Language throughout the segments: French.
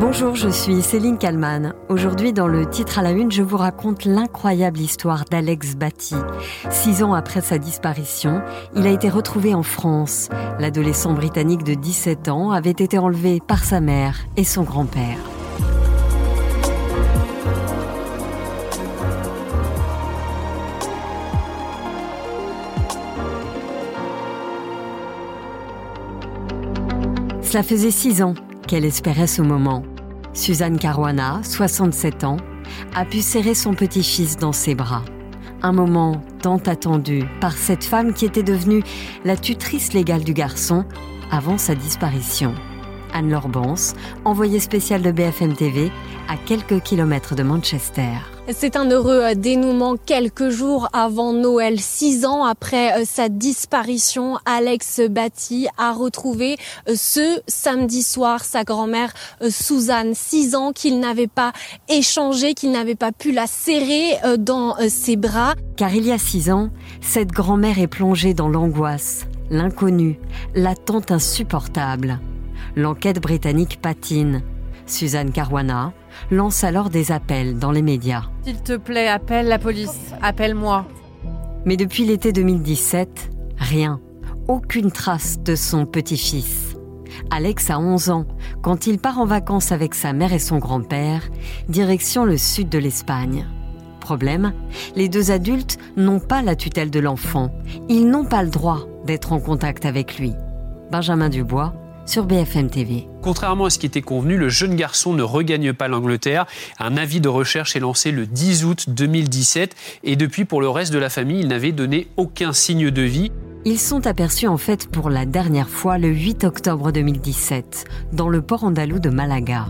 Bonjour, je suis Céline Kalman. Aujourd'hui, dans le titre à la une, je vous raconte l'incroyable histoire d'Alex Batty. Six ans après sa disparition, il a été retrouvé en France. L'adolescent britannique de 17 ans avait été enlevé par sa mère et son grand-père. Cela faisait six ans qu'elle espérait ce moment. Suzanne Caruana, 67 ans, a pu serrer son petit-fils dans ses bras. Un moment tant attendu par cette femme qui était devenue la tutrice légale du garçon avant sa disparition. Anne Lorbance, envoyée spéciale de BFM TV à quelques kilomètres de Manchester. C'est un heureux dénouement quelques jours avant Noël. Six ans après euh, sa disparition, Alex Batty a retrouvé euh, ce samedi soir sa grand-mère euh, Suzanne. Six ans qu'il n'avait pas échangé, qu'il n'avait pas pu la serrer dans ses bras. Car il y a six ans, cette grand-mère est plongée dans l'angoisse, l'inconnu, l'attente insupportable. L'enquête britannique patine. Suzanne Caruana lance alors des appels dans les médias. S'il te plaît, appelle la police, appelle-moi. Mais depuis l'été 2017, rien, aucune trace de son petit-fils. Alex a 11 ans quand il part en vacances avec sa mère et son grand-père, direction le sud de l'Espagne. Problème, les deux adultes n'ont pas la tutelle de l'enfant. Ils n'ont pas le droit d'être en contact avec lui. Benjamin Dubois sur BFM TV. Contrairement à ce qui était convenu, le jeune garçon ne regagne pas l'Angleterre. Un avis de recherche est lancé le 10 août 2017 et depuis pour le reste de la famille, il n'avait donné aucun signe de vie. Ils sont aperçus en fait pour la dernière fois le 8 octobre 2017 dans le port andalou de Malaga.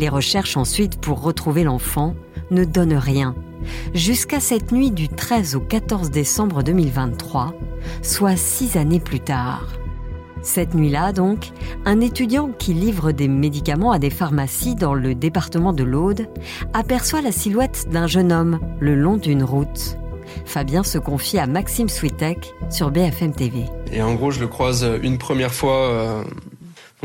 Les recherches ensuite pour retrouver l'enfant ne donnent rien. Jusqu'à cette nuit du 13 au 14 décembre 2023, soit six années plus tard. Cette nuit-là, donc, un étudiant qui livre des médicaments à des pharmacies dans le département de l'Aude aperçoit la silhouette d'un jeune homme le long d'une route. Fabien se confie à Maxime Switek sur BFM TV. Et en gros, je le croise une première fois. Euh,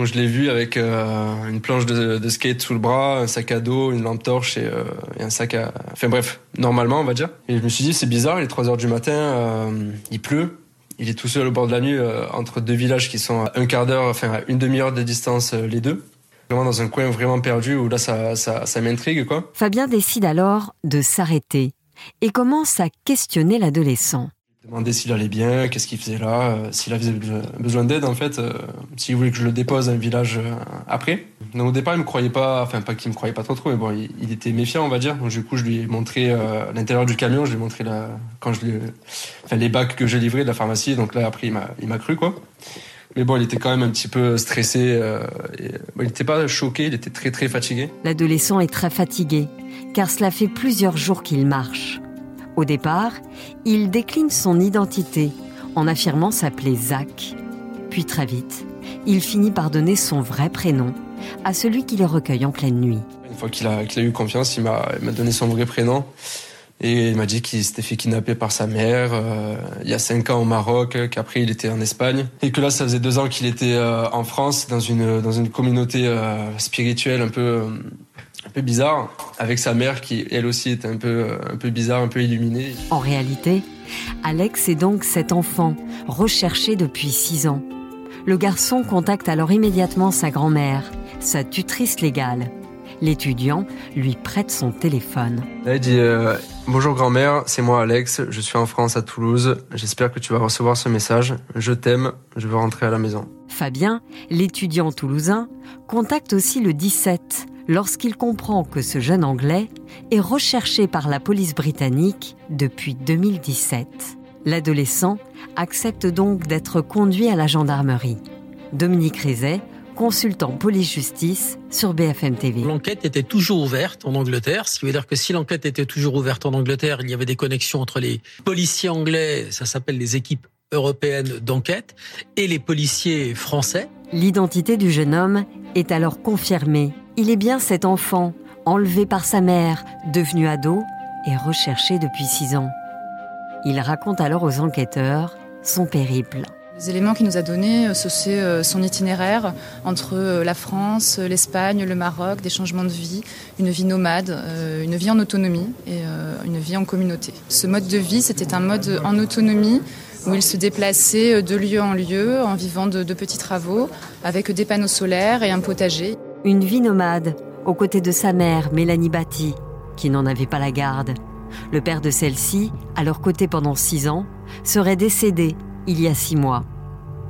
je l'ai vu avec euh, une planche de, skate sous le bras, un sac à dos, une lampe torche et, euh, et, un sac à... Enfin bref, normalement on va dire. Et je me suis dit c'est bizarre, il est 3 heures du matin, il pleut. Il est tout seul au bord de la nuit euh, entre deux villages qui sont à un quart d'heure, enfin une demi-heure de distance euh, les deux. Vraiment dans un coin vraiment perdu où là ça, ça, ça m'intrigue quoi. Fabien décide alors de s'arrêter et commence à questionner l'adolescent demandé s'il allait bien, qu'est-ce qu'il faisait là, euh, s'il avait besoin d'aide en fait, euh, s'il voulait que je le dépose à un village euh, après. Donc au départ il me croyait pas, enfin pas qu'il me croyait pas trop trop, mais bon il, était méfiant on va dire. Donc du coup je lui ai montré l'intérieur du camion, je lui ai montré la, quand je lui, enfin les bacs que j'ai livrés de la pharmacie. Donc là après il m'a il m'a cru quoi. Mais bon, il était quand même un petit peu stressé. il n'était pas choqué, il était très très fatigué. L'adolescent est très fatigué, car cela fait plusieurs jours qu'il marche. Au départ, il décline son identité en affirmant s'appeler Zach. Puis très vite, il finit par donner son vrai prénom à celui qui le recueille en pleine nuit. Une fois qu'il a, eu confiance, il m'a donné son vrai prénom. Et il m'a dit qu'il s'était fait kidnapper par sa mère euh, il y a cinq ans au Maroc, qu'après il était en Espagne et que là ça faisait deux ans qu'il était euh, en France dans une dans une communauté euh, spirituelle un peu peu bizarre, avec sa mère qui elle aussi est un peu, un peu bizarre, un peu illuminée. En réalité, Alex est donc cet enfant, recherché depuis six ans. Le garçon contacte alors immédiatement sa grand-mère, sa tutrice légale. L'étudiant lui prête son téléphone. Elle dit euh, Bonjour grand-mère, c'est moi Alex, je suis en France à Toulouse, j'espère que tu vas recevoir ce message, je t'aime, je veux rentrer à la maison. Fabien, l'étudiant toulousain, contacte aussi le 17, lorsqu'il comprend que ce jeune Anglais est recherché par la police britannique depuis 2017. L'adolescent accepte donc d'être conduit à la gendarmerie. Dominique Rizet, consultant police-justice sur BFM TV. L'enquête était toujours ouverte en Angleterre, ce qui veut dire que si l'enquête était toujours ouverte en Angleterre, il y avait des connexions entre les policiers anglais, ça s'appelle les équipes européennes d'enquête, et les policiers français. L'identité du jeune homme est alors confirmée il est bien cet enfant, enlevé par sa mère, devenu ado et recherché depuis six ans. Il raconte alors aux enquêteurs son périple. Les éléments qu'il nous a donnés, euh, c'est euh, son itinéraire entre euh, la France, l'Espagne, le Maroc, des changements de vie, une vie nomade, une vie en autonomie et une vie en communauté. Ce mode de vie, c'était un mode en autonomie où il se déplaçait de lieu en lieu en vivant de, de petits travaux avec des panneaux solaires et un potager. Une vie nomade aux côtés de sa mère, Mélanie Batty, qui n'en avait pas la garde. Le père de celle-ci, à leur côté pendant six ans, serait décédé il y a six mois.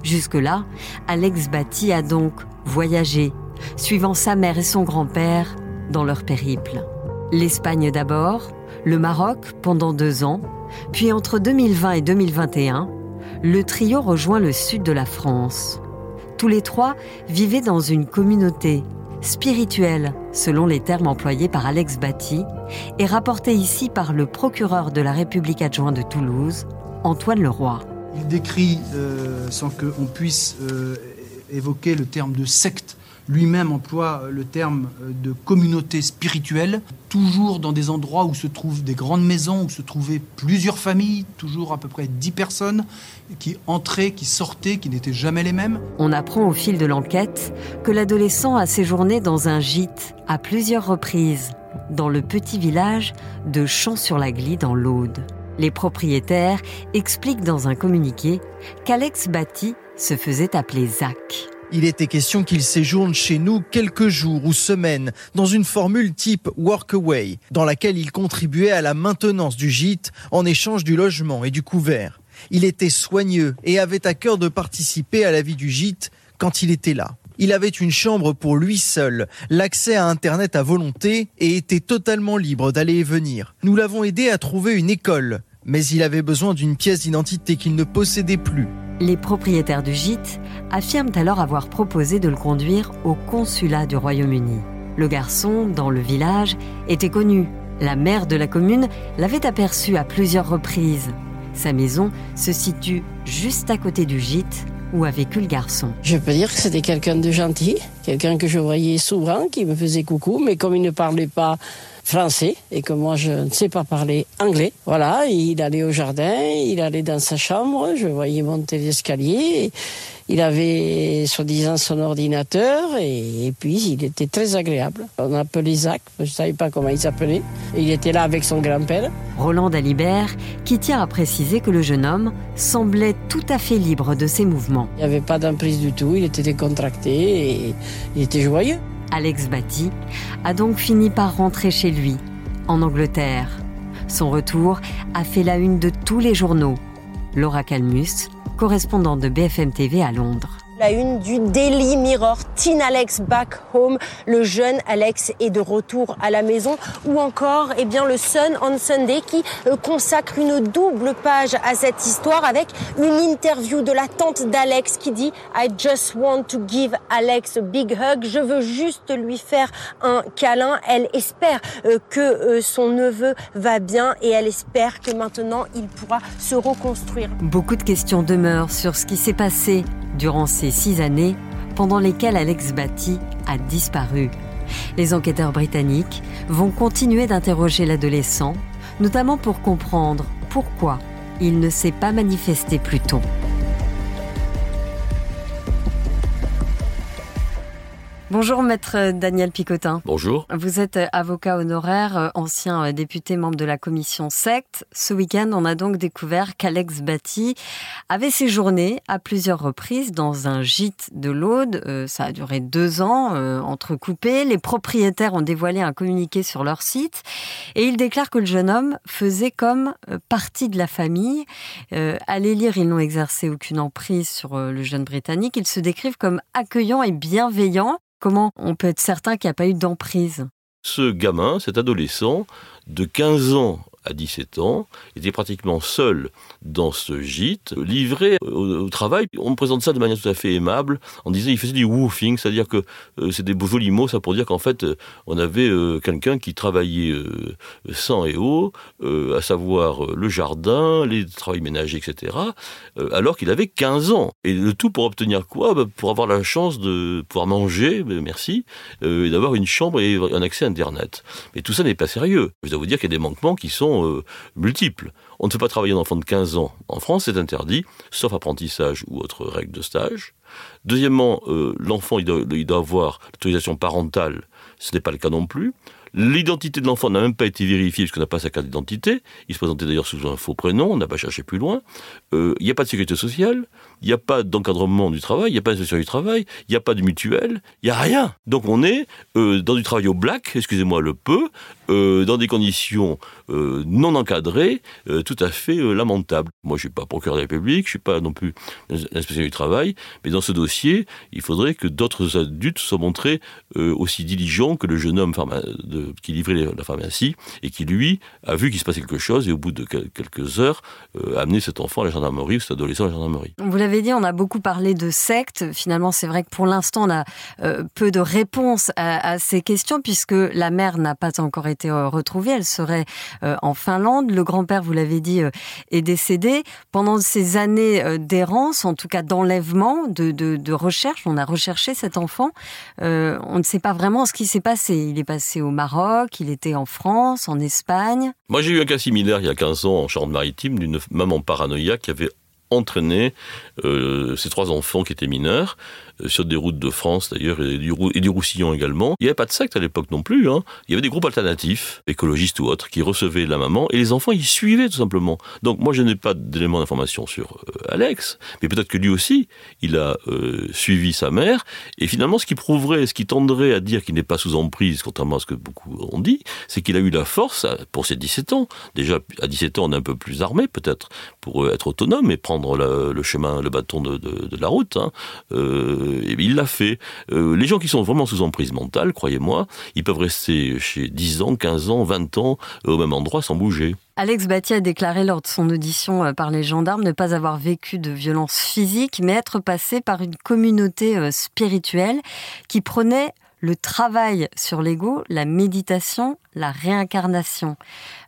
Jusque-là, Alex Batty a donc voyagé, suivant sa mère et son grand-père dans leur périple. L'Espagne d'abord, le Maroc pendant deux ans, puis entre 2020 et 2021, le trio rejoint le sud de la France. Tous les trois vivaient dans une communauté spirituelle, selon les termes employés par Alex Batty, et rapportés ici par le procureur de la République adjoint de Toulouse, Antoine Leroy. Il décrit, euh, sans qu'on puisse euh, évoquer le terme de secte, lui-même emploie le terme euh, de communauté spirituelle, toujours dans des endroits où se trouvent des grandes maisons, où se trouvaient plusieurs familles, toujours à peu près dix personnes, qui entraient, qui sortaient, qui n'étaient jamais les mêmes. On apprend au fil de l'enquête que l'adolescent a séjourné dans un gîte à plusieurs reprises, dans le petit village de Champs-sur-la-Glie dans l'Aude. Les propriétaires expliquent dans un communiqué qu'Alex Batty se faisait appeler Zach. Il était question qu'il séjourne chez nous quelques jours ou semaines dans une formule type workaway, dans laquelle il contribuait à la maintenance du gîte en échange du logement et du couvert. Il était soigneux et avait à cœur de participer à la vie du gîte quand il était là. Il avait une chambre pour lui seul, l'accès à Internet à volonté et était totalement libre d'aller et venir. Nous l'avons aidé à trouver une école, mais il avait besoin d'une pièce d'identité qu'il ne possédait plus. Les propriétaires du gîte affirment alors avoir proposé de le conduire au consulat du Royaume-Uni. Le garçon, dans le village, était connu. La maire de la commune l'avait aperçu à plusieurs reprises. Sa maison se situe juste à côté du gîte, où a vécu le garçon. Je peux dire que c'était quelqu'un de gentil, quelqu'un que je voyais souvent, qui me faisait coucou, mais comme il ne parlait pas français et que moi je ne sais pas parler anglais. Voilà, il allait au jardin, il allait dans sa chambre, je voyais monter l'escalier. Il avait soi-disant son ordinateur et, puis il était très agréable. On appelait Zach, je ne savais pas comment il s'appelait. Il était là avec son grand-père. Roland Dalibert, qui tient à préciser que le jeune homme semblait tout à fait libre de ses mouvements. Il n'y avait pas d'emprise du tout, il était décontracté et il était joyeux. Alex Batty, a donc fini par rentrer chez lui, en Angleterre. Son retour a fait la une de tous les journaux. Laura Calmus, correspondante de BFM TV à Londres la une du Daily Mirror. Teen Alex back home. Le jeune Alex est de retour à la maison. Ou encore, eh bien, le Sun on Sunday qui euh, consacre une double page à cette histoire avec une interview de la tante d'Alex qui dit I just want to give Alex a big hug. Je veux juste lui faire un câlin. Elle espère euh, que euh, son neveu va bien et elle espère que maintenant il pourra se reconstruire. Beaucoup de questions demeurent sur ce qui s'est passé durant ces six années pendant lesquelles Alex Batty a disparu. Les enquêteurs britanniques vont continuer d'interroger l'adolescent, notamment pour comprendre pourquoi il ne s'est pas manifesté plus tôt. Bonjour maître Daniel Picotin. Bonjour. Vous êtes avocat honoraire, euh, ancien euh, député membre de la commission secte. Ce week-end, on a donc découvert qu'Alex Batty avait séjourné à plusieurs reprises dans un gîte de l'Aude. Euh, ça a duré deux ans, entrecoupé. Les propriétaires ont dévoilé un communiqué sur leur site et ils déclarent que le jeune homme faisait comme partie de la famille. allez lire, ils n'ont exercé aucune emprise sur le jeune Britannique. Ils se décrivent comme accueillant et bienveillant. Comment on peut être certain qu'il n'y a pas eu d'emprise? Ce gamin, cet adolescent de 15 ans à 17 ans, était pratiquement seul dans ce gîte, livré au, travail. On me présente ça de manière tout à fait aimable, en disant qu'il faisait du woofing, c'est-à-dire que euh, c'est des jolis mots, ça pour dire qu'en fait, euh, on avait euh, quelqu'un qui travaillait sans et haut, à savoir le jardin, les travaux ménagers, etc., alors qu'il avait 15 ans. Et le tout pour obtenir quoi? Bah, Pour avoir la chance de pouvoir manger, merci, et d'avoir une chambre et un accès à Internet. Mais tout ça n'est pas sérieux. Je dois vous dire qu'il y a des manquements qui sont euh, multiples. On ne peut pas travailler un enfant de 15 ans en France, c'est interdit, sauf apprentissage ou autre règle de stage. Deuxièmement, euh, l'enfant, il doit, avoir l'autorisation parentale, ce n'est pas le cas non plus. L'identité de l'enfant n'a même pas été vérifiée puisqu'on n'a pas sa carte d'identité. Il se présentait d'ailleurs sous un faux prénom, on n'a pas cherché plus loin. Euh, il n'y a pas de sécurité sociale, il n'y a pas d'encadrement du travail, il n'y a pas d'inspection du travail, il n'y a pas de mutuelle, il n'y a rien. Donc on est dans du travail au black, excusez-moi le peu, dans des conditions euh, non encadrées, euh, tout à fait euh, lamentables. Moi, je suis pas procureur de la République, je suis pas non plus l'inspection du travail, mais dans ce dossier, il faudrait que d'autres adultes soient montrés aussi diligents que le jeune homme qui livrait la pharmacie et qui, lui, a vu qu'il se passait quelque chose et au bout de quel- quelques heures, a amené cet enfant à la gendarmerie ou cet adolescent à la gendarmerie. Vous l'avez dit, on a beaucoup parlé de sectes. Finalement, c'est vrai que pour l'instant, on a peu de réponses à, à ces questions puisque la mère n'a pas encore été retrouvée. Elle serait en Finlande. Le grand-père, vous l'avez dit, euh, est décédé. Pendant ces années euh, d'errance, en tout cas d'enlèvement, de, de, recherche, on a recherché cet enfant. Euh, on ne sait pas vraiment ce qui s'est passé. Il est passé au Maroc, il était en France, en Espagne. Moi, j'ai eu un cas similaire il y a 15 ans en Charente-Maritime d'une maman paranoïaque qui avait entraîné euh, ses trois enfants qui étaient mineurs euh, sur des routes de France d'ailleurs et du, Roussillon également. Il n'y avait pas de secte à l'époque non plus. Hein. Il y avait des groupes alternatifs, écologistes ou autres, qui recevaient la maman et les enfants y suivaient tout simplement. Donc moi je n'ai pas d'éléments d'information sur euh, Alex, mais peut-être que lui aussi il a euh, suivi sa mère et finalement ce qui prouverait, ce qui tendrait à dire qu'il n'est pas sous emprise, contrairement à ce que beaucoup ont dit, c'est qu'il a eu la force pour ses 17 ans. Déjà à 17 ans on est un peu plus armé peut-être pour euh, être autonome et prendre le chemin, le bâton de, la route. hein. Euh, et il l'a fait. Euh, les gens qui sont vraiment sous emprise mentale, croyez-moi, ils peuvent rester chez 10 ans, 15 ans, 20 ans, euh, au même endroit sans bouger. Alex Batty a déclaré lors de son audition euh, par les gendarmes ne pas avoir vécu de violence physique, mais être passé par une communauté euh, spirituelle qui prenait le travail sur l'ego, la méditation, la réincarnation.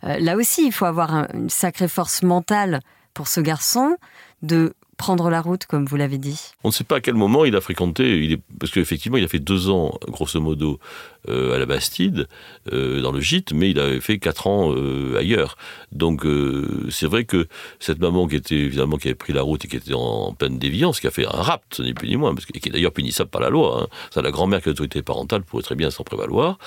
Euh, là aussi, il faut avoir un- une sacrée force mentale pour ce garçon de prendre la route, comme vous l'avez dit. On ne sait pas à quel moment il a fréquenté, il est, parce qu'effectivement, il a fait deux ans, grosso modo, à la Bastide, euh, dans le gîte, mais il avait fait quatre ans euh, ailleurs. Donc, euh, c'est vrai que cette maman qui était, évidemment, qui avait pris la route et qui était en, pleine déviance, qui a fait un rapt, ni plus ni moins, et qui est d'ailleurs punissable par la loi, hein. la grand-mère qui a l'autorité parentale pourrait très bien s'en prévaloir.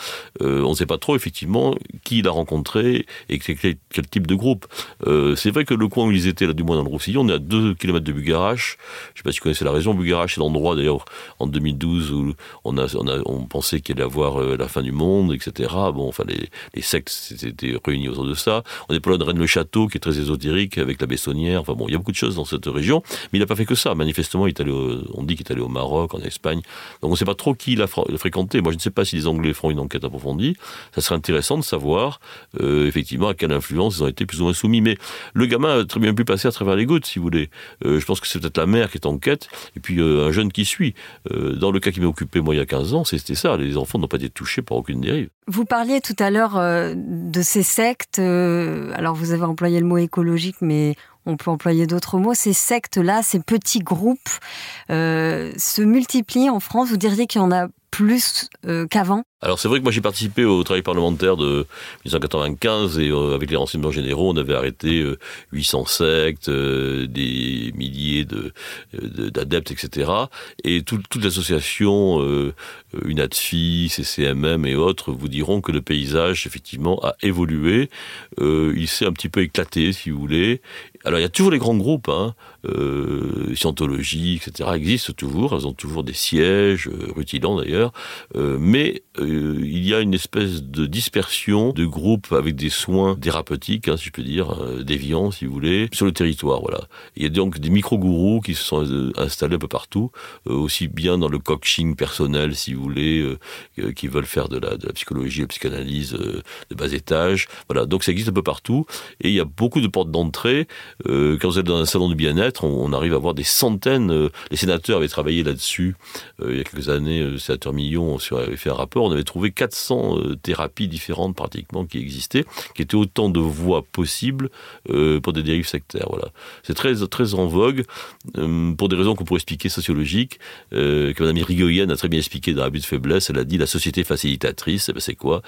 Euh, on ne sait pas trop, effectivement, qui il a rencontré et quel, type de groupe. Euh, c'est vrai que le coin où ils étaient, là, du moins dans le Roussillon, on est à 2 km de Bugarache. Je ne sais pas si vous connaissez la région. Bugarache, c'est l'endroit, d'ailleurs, en 2012, où on, on pensait qu'il allait avoir euh, la fin du monde, etc. Bon, enfin, les, les sectes s'étaient réunis autour de ça. On est pas loin de Rennes-le-Château, qui est très ésotérique, avec la Bessonnière. Enfin bon, il y a beaucoup de choses dans cette région. Mais il n'a pas fait que ça. Manifestement, il est allé au- on dit qu'il est allé au Maroc, en Espagne. Donc on ne sait pas trop qui il a fra- fréquenté. Moi, je ne sais pas si les Anglais feront une enquête approfondie. Ça serait intéressant de savoir, euh, effectivement, à quelle influence ils ont été plus ou moins soumis. Mais le gamin a très bien pu passer à travers les gouttes, si vous voulez. Euh, je pense que c'est peut-être la mère qui est en quête, et puis un jeune qui suit. Dans le cas qui m'est occupé, moi, il y a 15 ans, c'était ça. Les enfants n'ont pas été Vous parliez tout à l'heure euh, de ces sectes. euh, alors, vous avez employé le mot écologique, mais on peut employer d'autres mots. Ces sectes-là, ces petits groupes, euh, se multiplient en France. Vous diriez qu'il y en a plus qu'avant? Alors c'est vrai que moi j'ai participé au travail parlementaire de 1995 et euh, avec les renseignements généraux on avait arrêté euh, 800 sectes, euh, des milliers de de- d'adeptes etc. Et tout- toute l'association euh, UNADFI, CCMM et autres vous diront que le paysage effectivement a évolué, euh, il s'est un petit peu éclaté si vous voulez. Alors il y a toujours les grands groupes, hein, euh, Scientologie, etc. existent toujours, elles ont toujours des sièges, euh, rutilants d'ailleurs, euh, mais euh, il y a une espèce de dispersion de groupes avec des soins thérapeutiques, hein, si je peux dire, euh, déviants si vous voulez, sur le territoire. Voilà. Il y a donc des micro-gourous qui se sont euh, installés un peu partout, euh, aussi bien dans le coaching personnel si vous voulez, qui veulent faire de la, de la psychologie, de la psychanalyse de bas étage. Voilà, donc ça existe un peu partout et il y a beaucoup de portes d'entrée. Quand vous êtes dans un salon de bien-être, on, arrive à voir des centaines. les sénateurs avaient travaillé là-dessus il y a quelques années. Le sénateur Millon avait fait un rapport. Avait trouvé 400 euh, thérapies différentes pratiquement qui existaient, qui étaient autant de voies possibles euh, pour des dérives sectaires. Voilà. C'est très, très en vogue, euh, pour des raisons qu'on pourrait expliquer sociologiques, que Mme Irigoyen a très bien expliqué dans Abus de faiblesse. Elle a dit la société facilitatrice, eh ben, c'est quoi?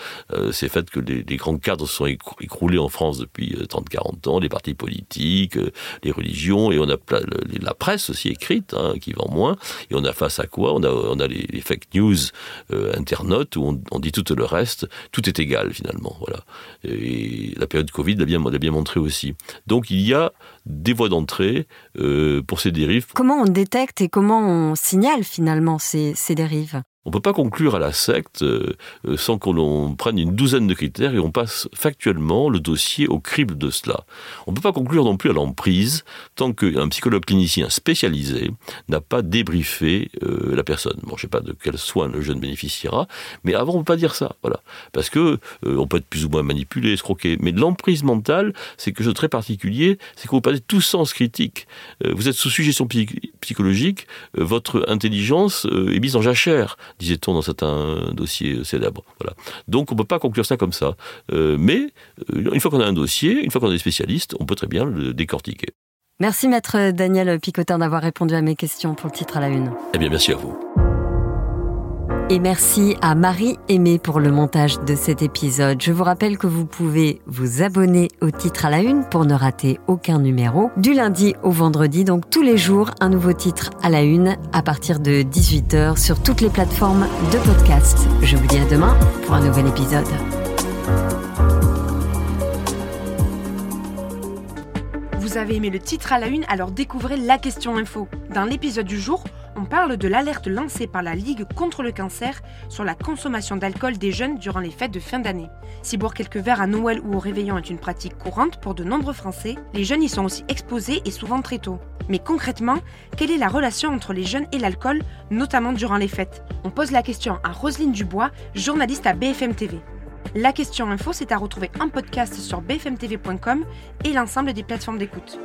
C'est le fait que les, grands cadres se sont écroulés en France depuis 30-40 ans, les partis politiques, les religions, et on a la presse aussi écrite, hein, qui vend moins, et on a face à quoi? On a, on a les, fake news internautes où on, dit tout le reste, tout est égal finalement. Voilà. Et la période Covid l'a bien, bien montré aussi. Donc il y a des voies d'entrée euh, pour ces dérives. Comment on détecte et comment on signale finalement ces dérives? On ne peut pas conclure à la secte euh, euh, sans qu'on prenne une douzaine de critères et on passe factuellement le dossier au crible de cela. On ne peut pas conclure non plus à l'emprise tant qu'un psychologue clinicien spécialisé n'a pas débriefé euh, la personne. Bon, je ne sais pas de quel soin le jeune bénéficiera, mais avant on ne peut pas dire ça, voilà, parce que on peut être plus ou moins manipulé, escroqué. Mais l'emprise mentale, c'est quelque chose de très particulier, c'est que vous passez tout sens critique. vous êtes sous suggestion psychologique, votre intelligence est mise en jachère disait-on dans certains dossiers célèbres. Voilà. Donc on ne peut pas conclure ça comme ça. Euh, mais euh, une fois qu'on a un dossier, une fois qu'on a des spécialistes, on peut très bien le décortiquer. Merci maître Daniel Picotin d'avoir répondu à mes questions pour le titre à la une. Eh bien merci à vous. Et merci à Marie Aimée pour le montage de cet épisode. Je vous rappelle que vous pouvez vous abonner au titre à la une pour ne rater aucun numéro. Du lundi au vendredi, donc tous les jours, un nouveau titre à la une à partir de 18h sur toutes les plateformes de podcast. Je vous dis à demain pour un nouvel épisode. Vous avez aimé le titre à la une, alors découvrez la question info. Dans l'épisode du jour, on parle de l'alerte lancée par la Ligue contre le cancer sur la consommation d'alcool des jeunes durant les fêtes de fin d'année. Si boire quelques verres à Noël ou au réveillon est une pratique courante pour de nombreux Français, les jeunes y sont aussi exposés et souvent très tôt. Mais concrètement, quelle est la relation entre les jeunes et l'alcool, notamment durant les fêtes? On pose la question à Roselyne Dubois, journaliste à BFM TV. La question info, c'est à retrouver en podcast sur bfmtv.com et l'ensemble des plateformes d'écoute.